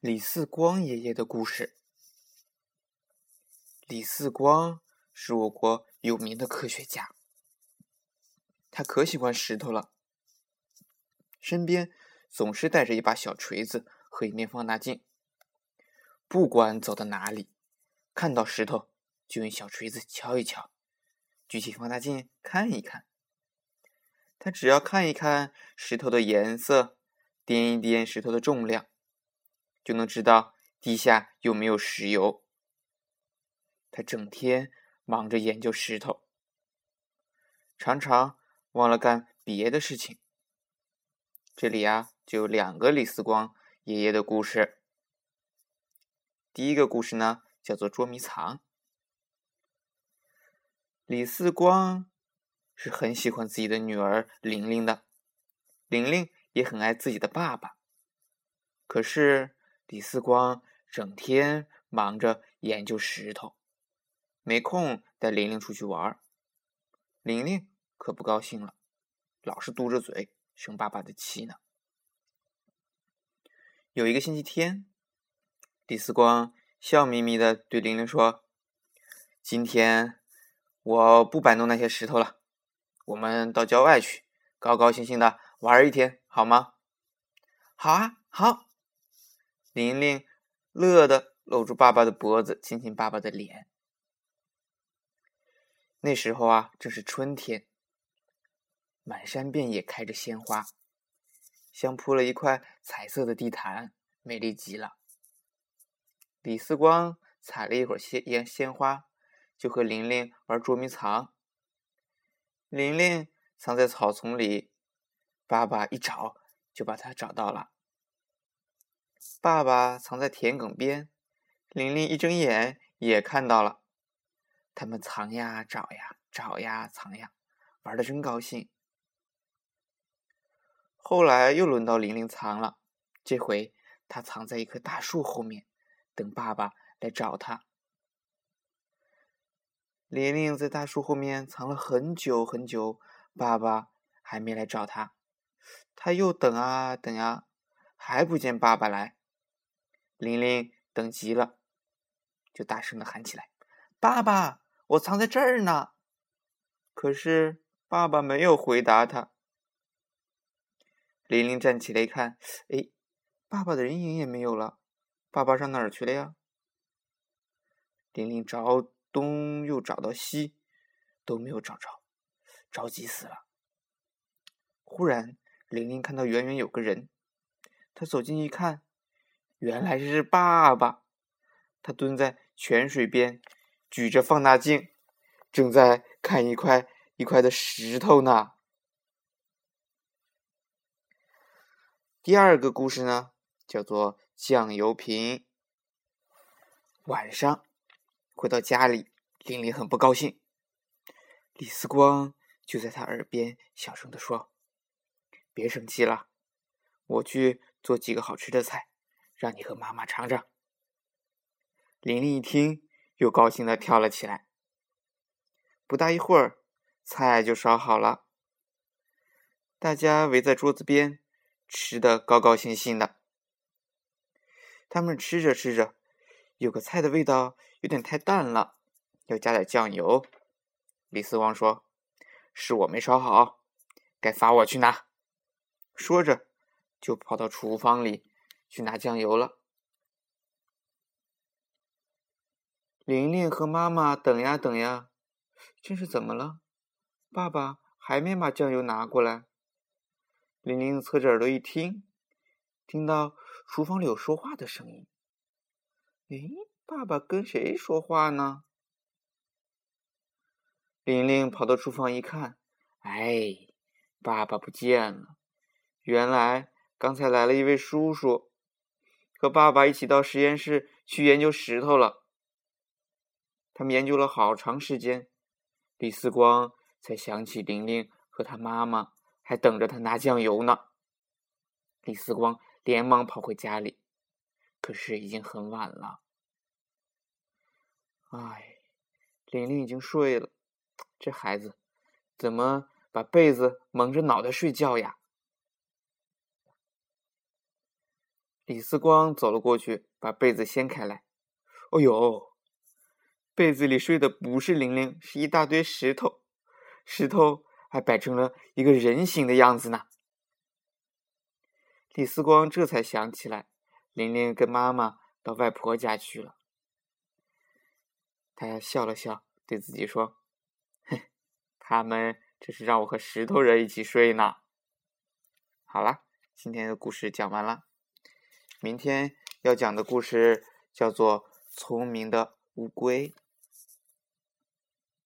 李四光爷爷的故事。李四光是我国有名的科学家，他可喜欢石头了，身边总是带着一把小锤子和一面放大镜。不管走到哪里，看到石头就用小锤子敲一敲，举起放大镜看一看。他只要看一看石头的颜色，掂一掂石头的重量。就能知道地下有没有石油。他整天忙着研究石头，常常忘了干别的事情。这里啊，就有两个李四光爷爷的故事。第一个故事呢，叫做捉迷藏。李四光是很喜欢自己的女儿玲玲的，玲玲也很爱自己的爸爸。可是。李四光整天忙着研究石头，没空带玲玲出去玩。玲玲可不高兴了，老是嘟着嘴，生爸爸的气呢。有一个星期天，李四光笑眯眯的对玲玲说：“今天我不摆弄那些石头了，我们到郊外去，高高兴兴的玩一天，好吗？”“好啊，好。”玲玲乐得搂住爸爸的脖子，亲亲爸爸的脸。那时候啊，正是春天，满山遍野开着鲜花，像铺了一块彩色的地毯，美丽极了。李四光采了一会儿鲜鲜鲜花，就和玲玲玩捉迷藏。玲玲藏在草丛里，爸爸一找就把她找到了。爸爸藏在田埂边，玲玲一睁眼也看到了。他们藏呀找呀，找呀藏呀，玩的真高兴。后来又轮到玲玲藏了，这回她藏在一棵大树后面，等爸爸来找她。玲玲在大树后面藏了很久很久，爸爸还没来找她，她又等啊等啊，还不见爸爸来。玲玲等急了，就大声的喊起来：“爸爸，我藏在这儿呢！”可是爸爸没有回答他。玲玲站起来一看，哎，爸爸的人影也没有了，爸爸上哪儿去了呀？玲玲找东又找到西，都没有找着，着急死了。忽然，玲玲看到远远有个人，他走近一看。原来是爸爸，他蹲在泉水边，举着放大镜，正在看一块一块的石头呢。第二个故事呢，叫做酱油瓶。晚上回到家里，玲玲很不高兴，李四光就在他耳边小声的说：“别生气了，我去做几个好吃的菜。”让你和妈妈尝尝。玲玲一听，又高兴的跳了起来。不大一会儿，菜就烧好了，大家围在桌子边，吃的高高兴兴的。他们吃着吃着，有个菜的味道有点太淡了，要加点酱油。李四光说：“是我没烧好，该罚我去拿。”说着，就跑到厨房里。去拿酱油了。玲玲和妈妈等呀等呀，这是怎么了？爸爸还没把酱油拿过来。玲玲侧着耳朵一听，听到厨房里有说话的声音。诶，爸爸跟谁说话呢？玲玲跑到厨房一看，哎，爸爸不见了。原来刚才来了一位叔叔。和爸爸一起到实验室去研究石头了。他们研究了好长时间，李四光才想起玲玲和他妈妈还等着他拿酱油呢。李四光连忙跑回家里，可是已经很晚了。唉，玲玲已经睡了，这孩子怎么把被子蒙着脑袋睡觉呀？李四光走了过去，把被子掀开来。哦呦，被子里睡的不是玲玲，是一大堆石头，石头还摆成了一个人形的样子呢。李四光这才想起来，玲玲跟妈妈到外婆家去了。他笑了笑，对自己说：“哼，他们这是让我和石头人一起睡呢。”好了，今天的故事讲完了。明天要讲的故事叫做《聪明的乌龟》。